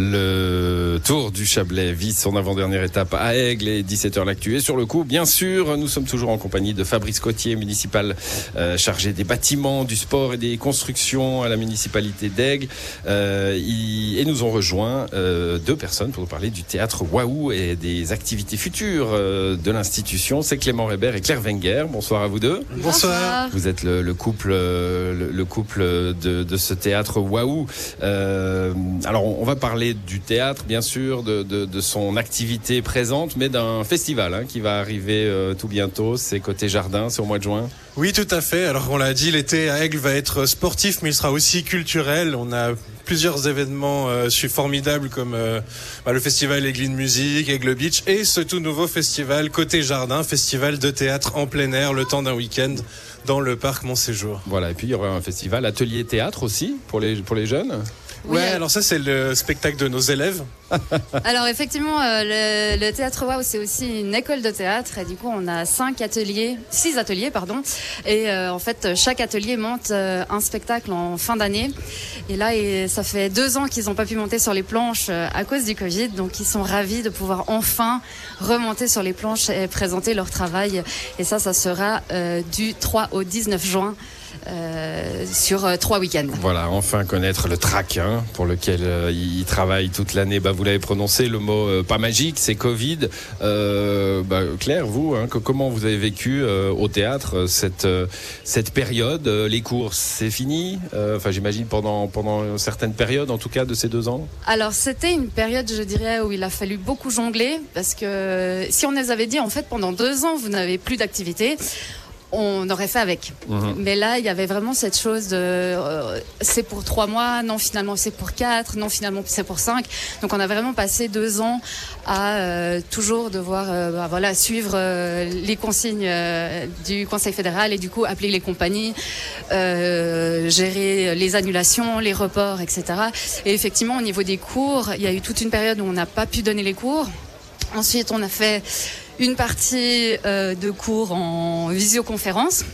Le Tour du Chablais vit son avant-dernière étape à Aigle et 17h l'actu. Et sur le coup, bien sûr, nous sommes toujours en compagnie de Fabrice Cotier, municipal euh, chargé des bâtiments, du sport et des constructions à la municipalité d'Aigle. Euh, il- et nous ont rejoint euh, deux personnes pour nous parler du théâtre Waouh et des activités futures euh, de l'institution. C'est Clément Rébert et Claire Wenger. Bonsoir à vous deux. Bonsoir. Vous êtes le, le couple, le, le couple de, de ce théâtre Waouh. Euh, alors, on, on va parler du théâtre, bien sûr, de, de, de son activité présente, mais d'un festival hein, qui va arriver euh, tout bientôt. C'est côté jardin, c'est au mois de juin. Oui, tout à fait. Alors, on l'a dit, l'été à Aigle va être sportif, mais il sera aussi culturel. On a plusieurs événements euh, formidables comme euh, bah, le festival Aigle Musique, Aigle Beach et ce tout nouveau festival Côté Jardin, festival de théâtre en plein air le temps d'un week-end dans le parc Montséjour. Voilà. Et puis il y aura un festival atelier théâtre aussi pour les pour les jeunes. Oui, ouais, alors ça c'est le spectacle de nos élèves. Alors effectivement, euh, le, le théâtre Waouh, c'est aussi une école de théâtre et du coup on a cinq ateliers, six ateliers pardon, et euh, en fait chaque atelier monte euh, un spectacle en fin d'année. Et là, et ça fait deux ans qu'ils n'ont pas pu monter sur les planches à cause du Covid, donc ils sont ravis de pouvoir enfin remonter sur les planches et présenter leur travail. Et ça, ça sera du 3 au 19 juin. Euh, sur euh, trois week-ends. Voilà, enfin connaître le trac hein, pour lequel euh, il travaille toute l'année. Bah, vous l'avez prononcé, le mot euh, pas magique, c'est Covid. Euh, bah, Claire, vous, hein, que- comment vous avez vécu euh, au théâtre cette euh, cette période Euh, Les cours, c'est fini. Euh, Enfin, j'imagine pendant pendant certaines périodes, en tout cas, de ces deux ans? Alors c'était une période, je dirais, où il a fallu beaucoup jongler parce que si on nous avait dit en fait pendant deux ans vous n'avez plus d'activité, on aurait fait avec. Mais là il y avait vraiment cette chose de euh, c'est pour trois mois, non finalement c'est pour quatre, non finalement c'est pour cinq. Donc on a vraiment passé deux ans à euh, toujours devoir euh, bah, voilà suivre euh, les consignes euh, du Conseil fédéral et du coup appeler les compagnies, euh, gérer les annulations, les reports, etc. Et effectivement, au niveau des cours, il y a eu toute une période où on n'a pas pu donner les cours. Ensuite, on a fait une partie euh, de cours en visioconférence.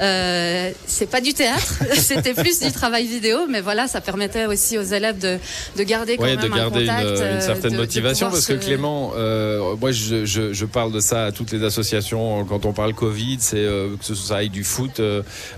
Euh, c'est pas du théâtre, c'était plus du travail vidéo, mais voilà, ça permettait aussi aux élèves de, de garder quand Ouais, même de garder un une, contact, une euh, certaine de- motivation parce que se- Clément, euh, moi je, je, je parle de ça à toutes les associations quand on parle Covid, c'est euh, que ce soit aille du foot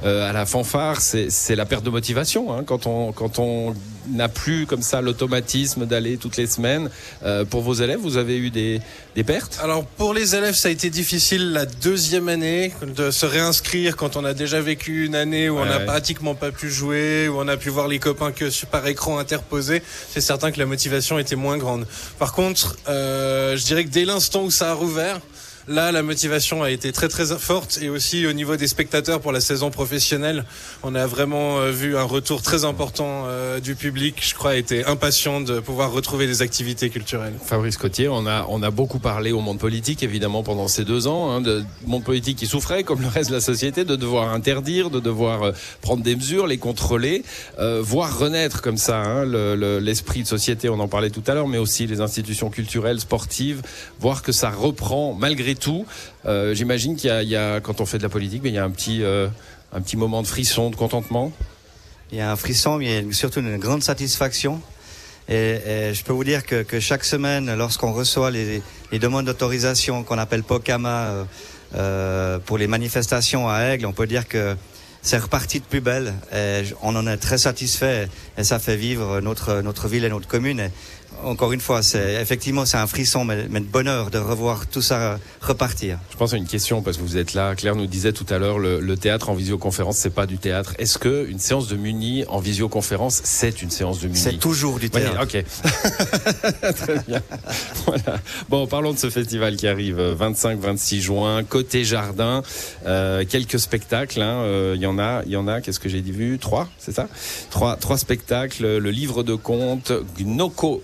à la fanfare, c'est c'est la perte de motivation hein, quand on quand on n'a plus comme ça l'automatisme d'aller toutes les semaines. Euh, pour vos élèves, vous avez eu des, des pertes? Alors pour les élèves, ça a été difficile la deuxième année de se réinscrire quand on a déjà vécu une année où on n'a ouais. pratiquement pas pu jouer, où on a pu voir les copains que par écran interposé. C'est certain que la motivation était moins grande. Par contre, euh, je dirais que dès l'instant où ça a rouvert, Là, la motivation a été très très forte et aussi au niveau des spectateurs pour la saison professionnelle, on a vraiment euh, vu un retour très important euh, du public. Je crois été impatient de pouvoir retrouver des activités culturelles. Fabrice Cotier, on a, on a beaucoup parlé au monde politique, évidemment, pendant ces deux ans, hein, de monde politique qui souffrait, comme le reste de la société, de devoir interdire, de devoir euh, prendre des mesures, les contrôler, euh, voir renaître comme ça hein, le- le- l'esprit de société, on en parlait tout à l'heure, mais aussi les institutions culturelles, sportives, voir que ça reprend malgré tout. Euh, J'imagine qu'il y, a- quand on fait de la politique, mais il y a un petit, euh, un petit moment de frisson, de contentement. Il y a un frisson, mais surtout une grande satisfaction. Et, je peux vous dire que, que chaque semaine, lorsqu'on reçoit les, demandes d'autorisation qu'on appelle POCAMA euh, pour les manifestations à Aigle, on peut dire que c'est reparti de plus belle. On en est très satisfait et ça fait vivre notre, notre ville et notre commune. Encore une fois, c'est effectivement c'est un frisson, mais, mais de bonheur de revoir tout ça repartir. Je pense à une question parce que vous êtes là. Claire nous disait tout à l'heure le, le théâtre en visioconférence, c'est pas du théâtre. Est-ce que une séance de Muni en visioconférence, c'est une séance de Muni? C'est toujours du Oui, théâtre. ok. Très bien. Voilà. Bon, parlons de ce festival qui arrive 25-26 juin, côté jardin. Euh, quelques spectacles. hein. Euh, Il y en a, il y en a. Qu'est-ce que j'ai dit vu? Trois, c'est ça? Trois, trois spectacles. Le livre de contes, Gnoko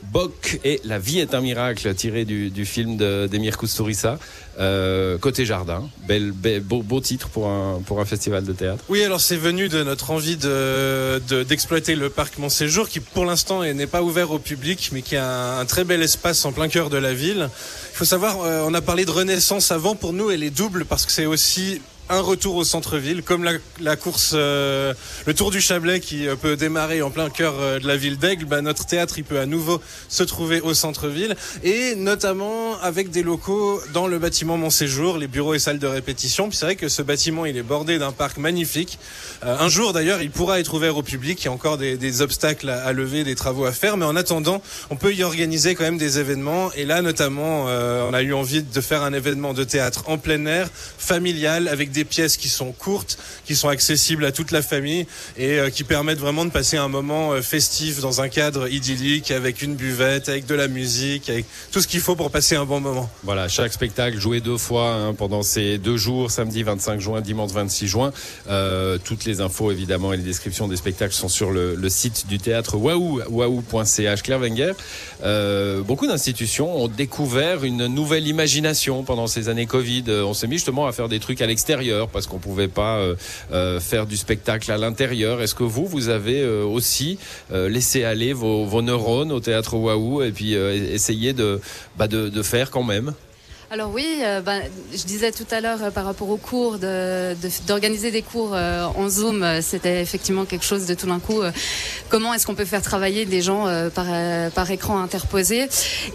Et La vie est un miracle, tiré du, film de- d'Emir Kusturica. Euh, côté jardin, bel, beau, titre pour un pour un festival de théâtre. Oui, alors c'est venu de notre envie de de- d'exploiter le parc Montséjour, qui pour l'instant est- n'est pas ouvert au public, mais qui a un, un très bel espace en plein cœur de la ville. Il faut savoir, euh, on a parlé de renaissance avant. Pour nous, elle est double parce que c'est aussi un retour au centre-ville, comme la, la course, euh, le Tour du Chablais qui euh, peut démarrer en plein cœur euh, de la ville d'Aigle. Bah, notre théâtre, il peut à nouveau se trouver au centre-ville et notamment avec des locaux dans le bâtiment Mon Séjour, les bureaux et salles de répétition. Puis c'est vrai que ce bâtiment, il est bordé d'un parc magnifique. Euh, un jour d'ailleurs, il pourra être ouvert au public. Il y a encore des, des obstacles à, à, lever, des travaux à faire, mais en attendant, on peut y organiser quand même des événements. Et là, notamment, on a eu envie de faire un événement de théâtre en plein air, familial, avec des pièces qui sont courtes, qui sont accessibles à toute la famille et euh, qui permettent vraiment de passer un moment euh, festif dans un cadre idyllique avec une buvette, avec de la musique, avec tout ce qu'il faut pour passer un bon moment. Voilà, chaque spectacle joué deux fois hein, pendant ces deux jours, samedi 25 juin, dimanche 26 juin. Euh, toutes les infos évidemment et les descriptions des spectacles sont sur le, site du théâtre waouh, waouh.ch. Claire Wenger, euh, beaucoup d'institutions ont découvert une nouvelle imagination pendant ces années Covid. On s'est mis justement à faire des trucs à l'extérieur parce qu'on pouvait pas euh, euh, faire du spectacle à l'intérieur. Est-ce que vous, vous avez euh, aussi laissé aller vos, neurones au théâtre Waouh et puis essayer bah de faire quand même? Alors oui, euh, ben, je disais tout à l'heure euh, par rapport aux cours, d'organiser de, de, des cours euh, en Zoom, c'était effectivement quelque chose de tout d'un coup. comment est-ce qu'on peut faire travailler des gens par, par écran interposé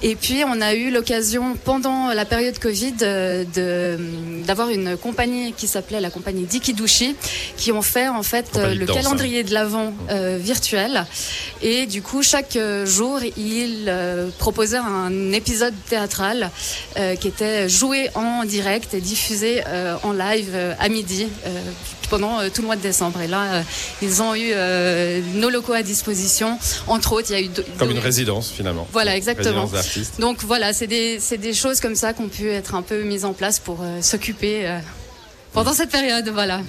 Et puis on a eu l'occasion pendant la période Covid d'avoir une compagnie qui s'appelait la compagnie Dikidushi, qui ont fait en fait le danse, calendrier hein. de l'avant virtuel. Et du coup, chaque jour, ils proposaient un épisode théâtral qui était joué en direct et diffusé euh, en live euh, à midi euh, pendant tout le mois de décembre. Et là, ils ont eu nos locaux à disposition. Entre autres, il y a eu comme une résidence finalement. Voilà, exactement. Donc voilà, c'est des, des choses comme ça qu'on pu être un peu mises en place pour s'occuper pendant cette période, voilà. Mmh.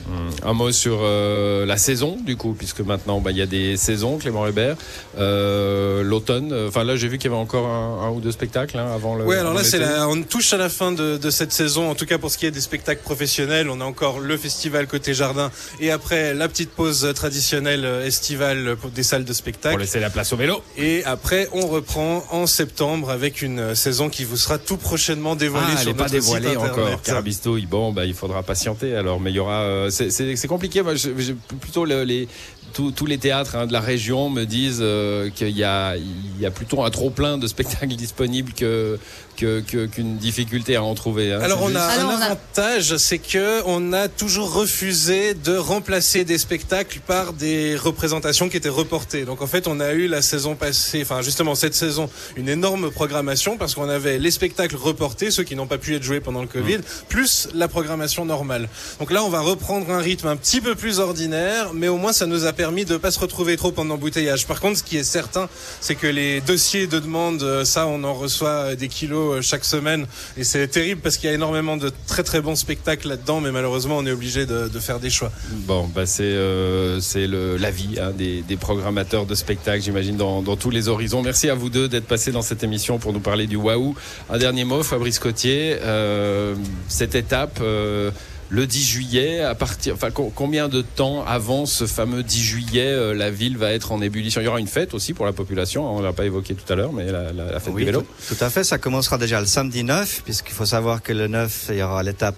Un mot sur euh, la saison, du coup, puisque maintenant, bah, il y a des saisons, Clément Hébert. Euh, L'automne, enfin là, j'ai vu qu'il y avait encore un, un, ou deux spectacles hein, avant le. Oui, alors là, c'est on touche à la fin de, de, cette saison, en tout cas pour ce qui est des spectacles professionnels. On a encore le festival côté jardin et après la petite pause traditionnelle estivale pour des salles de spectacle. Pour laisser la place au vélo. Et après, on reprend en septembre avec une saison qui vous sera tout prochainement dévoilée ah, sur elle notre pas dévoilée encore. Carabisto, bon, bah, il faudra patienter alors mais il y aura euh, c'est compliqué. Moi j'ai plutôt le, les tous les théâtres hein, de la région me disent euh, qu'il y a, il y a plutôt un trop plein de spectacles disponibles que qu'une que, qu difficulté à en trouver. Hein. Alors on a Alors un on avantage, c'est que on a toujours refusé de remplacer des spectacles par des représentations qui étaient reportées. Donc en fait, on a eu la saison passée, enfin justement cette saison, une énorme programmation parce qu'on avait les spectacles reportés, ceux qui n'ont pas pu être joués pendant le Covid, mmh. plus la programmation normale. Donc là, on va reprendre un rythme un petit peu plus ordinaire, mais au moins ça nous a permis de pas se retrouver trop en embouteillage. Par contre, ce qui est certain, c'est que les dossiers de demande, ça, on en reçoit des kilos chaque semaine et c'est terrible parce qu'il y a énormément de très très bons spectacles là-dedans, mais malheureusement, on est obligé de, faire des choix. Bon, bah c'est euh, c'est la vie hein, des, des, programmateurs de spectacles, j'imagine, dans, dans, tous les horizons. Merci à vous deux d'être passés dans cette émission pour nous parler du Waouh. Un dernier mot, Fabrice Cotier, euh, cette étape. Euh, le 10 juillet, à partir, enfin, combien de temps avant ce fameux 10 juillet, euh, la ville va être en ébullition? Il y aura une fête aussi pour la population, on l'a pas évoqué tout à l'heure, mais la, la, la fête oui, du vélo. Tout, tout, à fait, ça commencera déjà le samedi 9, puisqu'il faut savoir que le 9, il y aura l'étape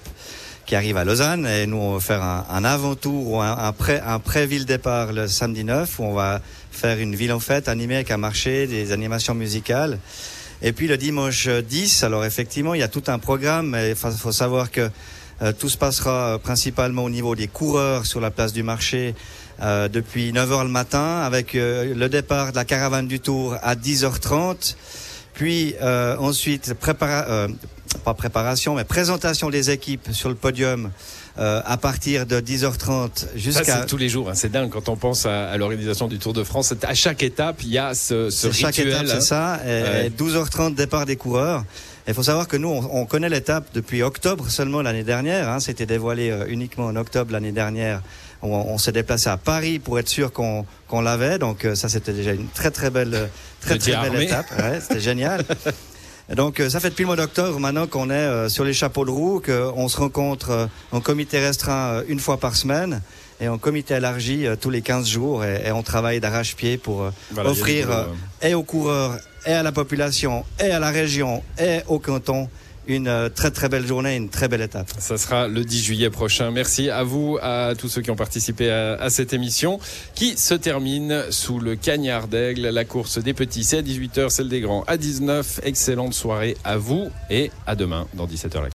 qui arrive à Lausanne, et nous, on va faire un, un avant-tour ou un, un pré, un pré-ville départ le samedi 9, où on va faire une ville en fête animée avec un marché, des animations musicales. Et puis le dimanche 10, alors effectivement, il y a tout un programme, mais il faut savoir que tout se passera principalement au niveau des coureurs sur la place du marché euh, depuis 9h le matin avec euh, le départ de la caravane du Tour à 10h30. Puis euh, ensuite, prépara euh, pas préparation, mais présentation des équipes sur le podium euh, à partir de 10h30 jusqu'à. tous les jours, hein, c'est dingue quand on pense à, à l'organisation du Tour de France. À chaque étape, il y a ce, ce rituel. Chaque étape, c'est ça. Et, ouais. 12h30 départ des coureurs. Il faut savoir que nous, on, on connaît l'étape depuis octobre seulement l'année dernière. Hein, C'était dévoilé euh, uniquement en octobre l'année dernière. On, on s'est déplacé à Paris pour être sûr qu'on qu l'avait. Donc euh, ça, c'était déjà une très très belle, très très belle armé. étape. Ouais, c'était génial. Donc euh, ça fait depuis le mois d'octobre maintenant qu'on est euh, sur les chapeaux de roue, qu'on se rencontre euh, en comité restreint une fois par semaine et en comité élargi tous les 15 jours et, et on travaille d'arrache-pied pour voilà, offrir et aux coureurs et à la population et à la région et au canton une euh, très très belle journée, une très belle étape. Ça sera le 10 juillet prochain. Merci à vous, à tous ceux qui ont participé à, à cette émission qui se termine sous le cagnard d'aigle. La course des petits, c'est à 18h, celle des grands à 19. Excellente soirée à vous et à demain dans 17h.